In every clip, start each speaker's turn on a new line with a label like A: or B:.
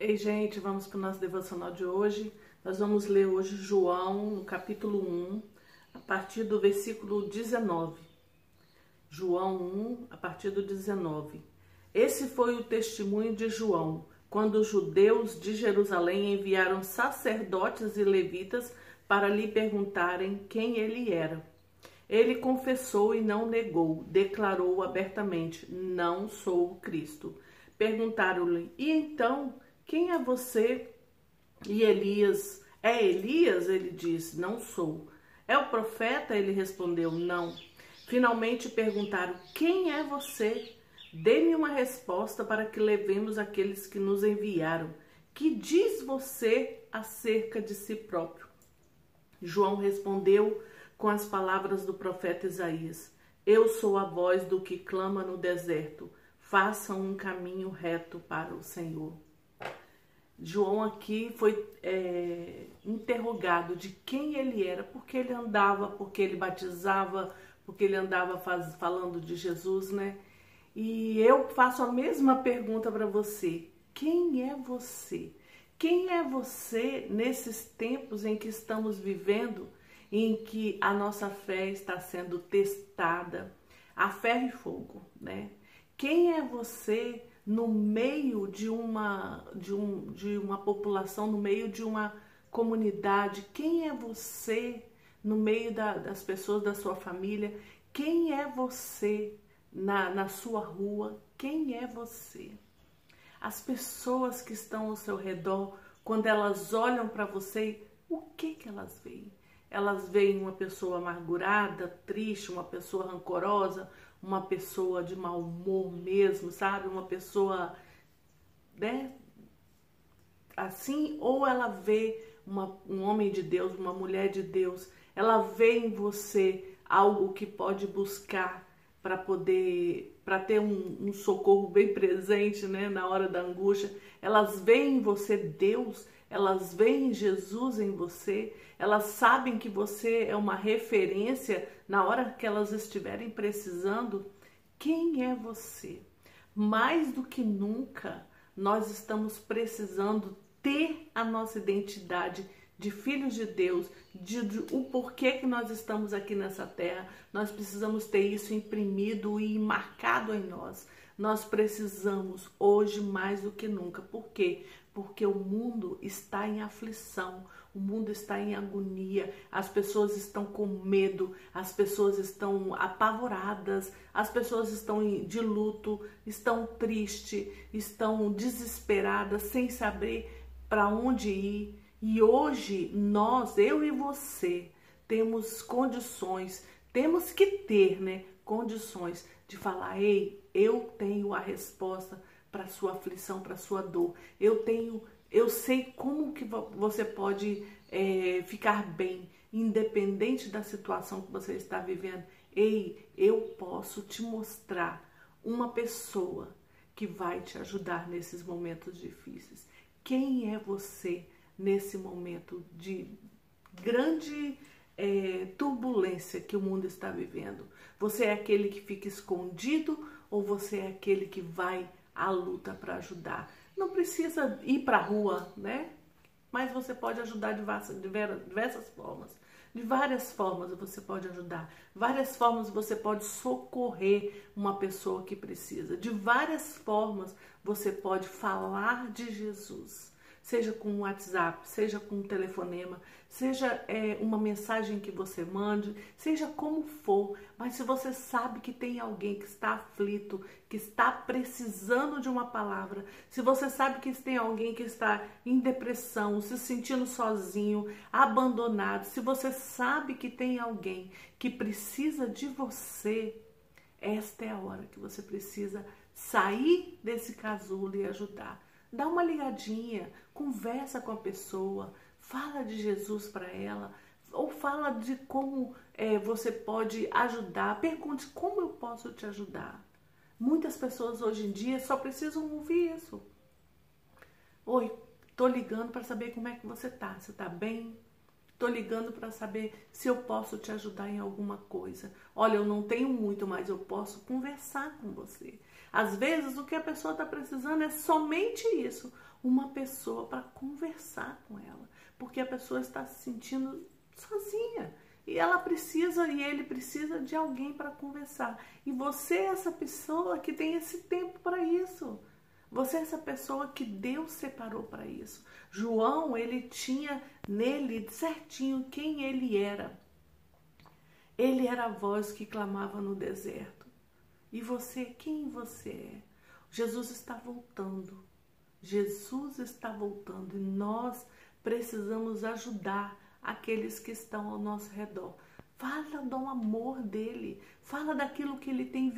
A: Ei, gente, vamos para o nosso devocional de hoje. Nós vamos ler hoje João, no capítulo 1, a partir do versículo 19. João 1, a partir do 19. Esse foi o testemunho de João, quando os judeus de Jerusalém enviaram sacerdotes e levitas para lhe perguntarem quem ele era. Ele confessou e não negou, declarou abertamente: Não sou o Cristo. Perguntaram-lhe: E então, quem é você? E Elias: É Elias? Ele disse: Não sou. É o profeta? Ele respondeu: Não. Finalmente perguntaram: Quem é você? Dê-me uma resposta para que levemos aqueles que nos enviaram. Que diz você acerca de si próprio? João respondeu com as palavras do profeta Isaías: Eu sou a voz do que clama no deserto, façam um caminho reto para o Senhor. João aqui foi é, interrogado de quem ele era, porque ele andava, porque ele batizava, porque ele andava faz, falando de Jesus, né? E eu faço a mesma pergunta para você: quem é você? Quem é você nesses tempos em que estamos vivendo, em que a nossa fé está sendo testada a ferro e fogo, né? Quem é você no meio de uma de, um, de uma população, no meio de uma comunidade? Quem é você no meio da, das pessoas da sua família? Quem é você na, na sua rua? Quem é você? As pessoas que estão ao seu redor, quando elas olham para você, o que que elas veem? Elas veem uma pessoa amargurada, triste, uma pessoa rancorosa, uma pessoa de mau humor mesmo, sabe? Uma pessoa, né? Assim, ou ela vê uma, um homem de Deus, uma mulher de Deus, ela vê em você algo que pode buscar para poder, para ter um, um, socorro bem presente, né, na hora da angústia. Elas veem em você Deus, elas veem Jesus em você, elas sabem que você é uma referência na hora que elas estiverem precisando. Quem é você? Mais do que nunca, nós estamos precisando ter a nossa identidade de filhos de Deus, de, de, o porquê que nós estamos aqui nessa terra. Nós precisamos ter isso imprimido e marcado em nós. Nós precisamos hoje mais do que nunca. Por quê? Porque o mundo está em aflição, o mundo está em agonia, as pessoas estão com medo, as pessoas estão apavoradas, as pessoas estão de luto, estão tristes, estão desesperadas, sem saber para onde ir. E hoje nós, eu e você, temos condições, temos que ter, né, condições de falar: "Ei, eu tenho a resposta para sua aflição, para sua dor. Eu tenho, eu sei como que você pode é, ficar bem, independente da situação que você está vivendo. Ei, eu posso te mostrar uma pessoa que vai te ajudar nesses momentos difíceis. Quem é você? nesse momento de grande é, turbulência que o mundo está vivendo? Você é aquele que fica escondido ou você é aquele que vai à luta para ajudar? Não precisa ir para a rua, né? Mas você pode ajudar de diversas formas. De várias formas você pode ajudar. Várias formas você pode socorrer uma pessoa que precisa. De várias formas você pode falar de Jesus seja com um WhatsApp, seja com um telefonema, seja é, uma mensagem que você mande, seja como for, mas se você sabe que tem alguém que está aflito, que está precisando de uma palavra, se você sabe que tem alguém que está em depressão, se sentindo sozinho, abandonado, se você sabe que tem alguém que precisa de você, esta é a hora que você precisa sair desse casulo e ajudar. Dá uma ligadinha, conversa com a pessoa, fala de Jesus para ela, ou fala de como é, você pode ajudar. Pergunte como eu posso te ajudar. Muitas pessoas hoje em dia só precisam ouvir isso. Oi, tô ligando para saber como é que você tá. Você tá bem? Tô ligando para saber se eu posso te ajudar em alguma coisa. Olha, eu não tenho muito, mas eu posso conversar com você. Às vezes o que a pessoa está precisando é somente isso. uma pessoa para conversar com ela, porque a pessoa está se sentindo sozinha. E ela precisa e ele precisa de alguém para conversar. E você é essa pessoa que tem esse tempo para isso. Você é essa pessoa que Deus separou para isso. João, ele tinha nele certinho quem ele era. Ele era a voz que clamava no deserto. E você, quem você é? Jesus está voltando. Jesus está voltando e nós precisamos ajudar aqueles que estão ao nosso redor. Fala do amor dele, fala daquilo que ele tem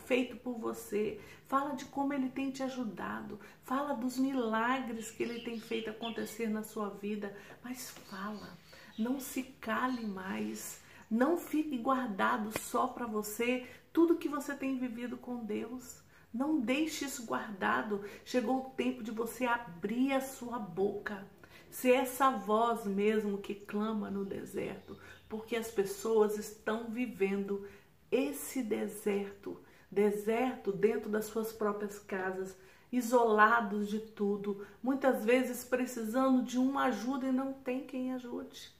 A: feito por você, fala de como ele tem te ajudado, fala dos milagres que ele tem feito acontecer na sua vida, mas fala, não se cale mais, não fique guardado só para você tudo que você tem vivido com Deus. Não deixe isso guardado. Chegou o tempo de você abrir a sua boca ser essa voz mesmo que clama no deserto, porque as pessoas estão vivendo esse deserto, deserto dentro das suas próprias casas, isolados de tudo, muitas vezes precisando de uma ajuda e não tem quem ajude.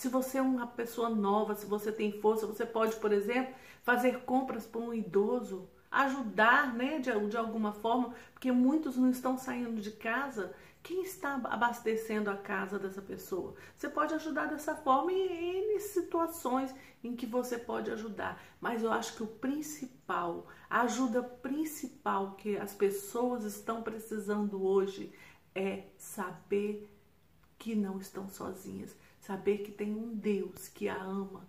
A: Se você é uma pessoa nova, se você tem força, você pode, por exemplo, fazer compras para um idoso, ajudar, né, de, de alguma forma, porque muitos não estão saindo de casa quem está abastecendo a casa dessa pessoa? Você pode ajudar dessa forma em N situações em que você pode ajudar. Mas eu acho que o principal, a ajuda principal que as pessoas estão precisando hoje é saber que não estão sozinhas, saber que tem um Deus que a ama,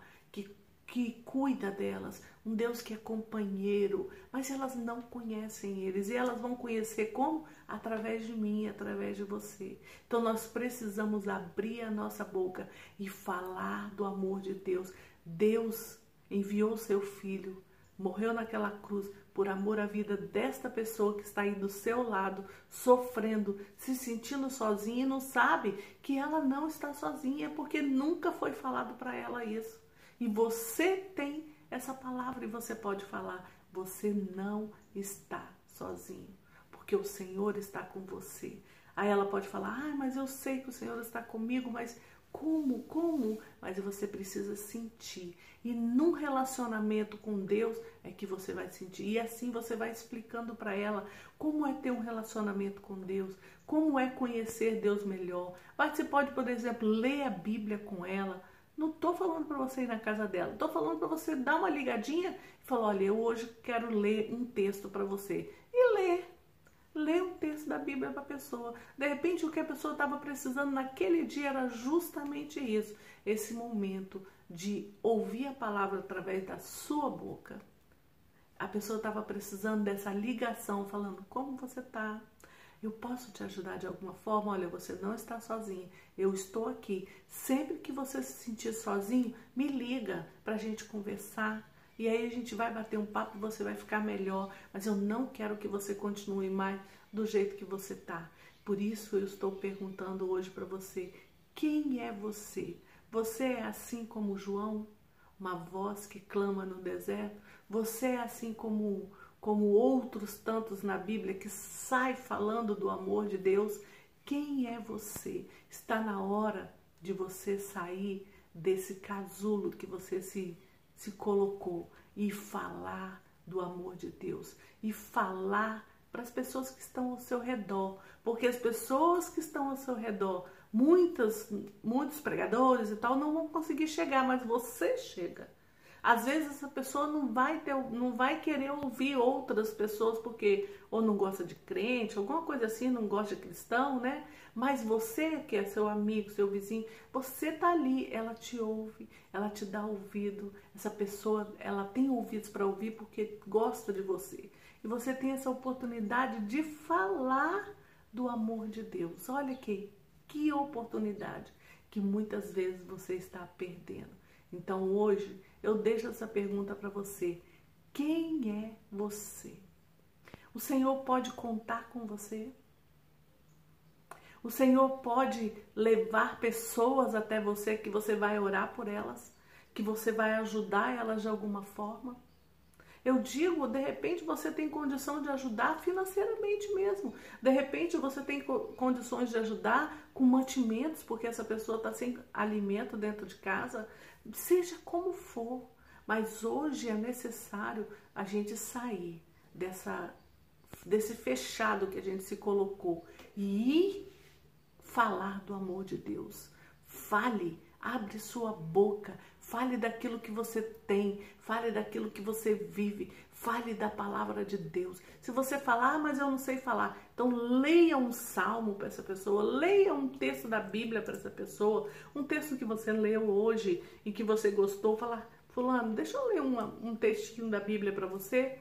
A: que cuida delas, um Deus que é companheiro, mas elas não conhecem eles e elas vão conhecer como? Através de mim, através de você. Então nós precisamos abrir a nossa boca e falar do amor de Deus. Deus enviou seu filho, morreu naquela cruz por amor à vida desta pessoa que está aí do seu lado, sofrendo, se sentindo sozinha e não sabe que ela não está sozinha, porque nunca foi falado para ela isso. E você tem essa palavra e você pode falar: você não está sozinho, porque o Senhor está com você. Aí ela pode falar: ah, mas eu sei que o Senhor está comigo, mas como? Como? Mas você precisa sentir. E num relacionamento com Deus é que você vai sentir. E assim você vai explicando para ela como é ter um relacionamento com Deus, como é conhecer Deus melhor. Mas você pode, por exemplo, ler a Bíblia com ela não estou falando para você ir na casa dela, estou falando para você dar uma ligadinha e falar: olha, eu hoje quero ler um texto para você. Ler um texto da Bíblia para a pessoa. De repente, o que a pessoa estava precisando naquele dia era justamente isso: esse momento de ouvir a palavra através da sua boca. A pessoa estava precisando dessa ligação, falando: como você está? Eu posso te ajudar de alguma forma? Olha, você não está sozinho. Eu estou aqui. Sempre que você se sentir sozinho, me liga para a gente conversar. E aí a gente vai bater um papo, você vai ficar melhor. Mas eu não quero que você continue mais do jeito que você está. Por isso eu estou perguntando hoje para você: quem é você? Você é assim como João, uma voz que clama no deserto? Você é assim como como outros tantos na Bíblia que sai falando do amor de Deus, quem é você? Está na hora de você sair desse casulo que você se, se colocou e falar do amor de Deus e falar para as pessoas que estão ao seu redor, porque as pessoas que estão ao seu redor, muitas, muitos pregadores e tal, não vão conseguir chegar, mas você chega. Às vezes essa pessoa não vai ter, não vai querer ouvir outras pessoas porque ou não gosta de crente, alguma coisa assim, não gosta de cristão, né? Mas você que é seu amigo, seu vizinho, você tá ali, ela te ouve, ela te dá ouvido. Essa pessoa, ela tem ouvidos para ouvir porque gosta de você. E você tem essa oportunidade de falar do amor de Deus. Olha que que oportunidade que muitas vezes você está perdendo. Então hoje eu deixo essa pergunta para você: quem é você? O Senhor pode contar com você? O Senhor pode levar pessoas até você que você vai orar por elas, que você vai ajudar elas de alguma forma? Eu digo, de repente você tem condição de ajudar financeiramente mesmo. De repente você tem condições de ajudar com mantimentos, porque essa pessoa está sem alimento dentro de casa. Seja como for. Mas hoje é necessário a gente sair dessa, desse fechado que a gente se colocou e ir falar do amor de Deus. Fale, abre sua boca, fale daquilo que você tem, fale daquilo que você vive, fale da palavra de Deus. Se você falar, ah, mas eu não sei falar, então leia um salmo para essa pessoa, leia um texto da Bíblia para essa pessoa, um texto que você leu hoje e que você gostou, falar, fulano, deixa eu ler uma, um textinho da Bíblia para você.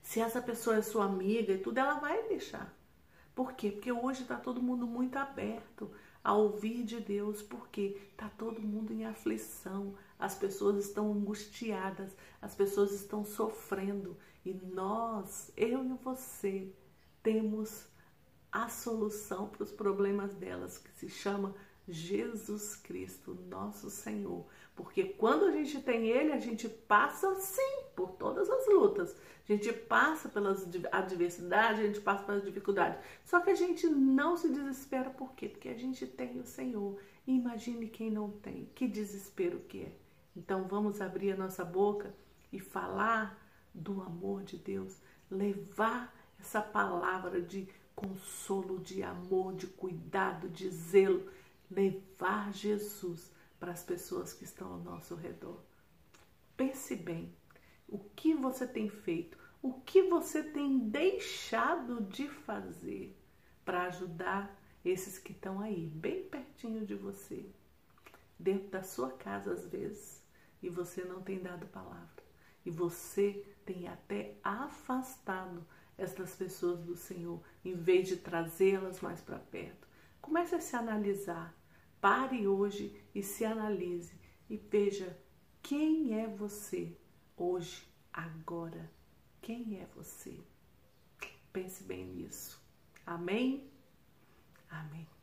A: Se essa pessoa é sua amiga e tudo, ela vai deixar. Por quê? Porque hoje está todo mundo muito aberto a ouvir de Deus, porque está todo mundo em aflição, as pessoas estão angustiadas, as pessoas estão sofrendo e nós, eu e você, temos a solução para os problemas delas, que se chama Jesus Cristo, nosso Senhor. Porque quando a gente tem Ele, a gente passa sim por todas as lutas. A gente passa pelas adversidades, a gente passa pelas dificuldades. Só que a gente não se desespera, por quê? Porque a gente tem o Senhor. Imagine quem não tem. Que desespero que é. Então vamos abrir a nossa boca e falar do amor de Deus, levar essa palavra de consolo, de amor, de cuidado, de zelo levar Jesus para as pessoas que estão ao nosso redor. Pense bem, o que você tem feito, o que você tem deixado de fazer para ajudar esses que estão aí, bem pertinho de você, dentro da sua casa às vezes, e você não tem dado palavra, e você tem até afastado essas pessoas do Senhor, em vez de trazê-las mais para perto. Comece a se analisar Pare hoje e se analise e veja quem é você hoje, agora. Quem é você? Pense bem nisso. Amém? Amém.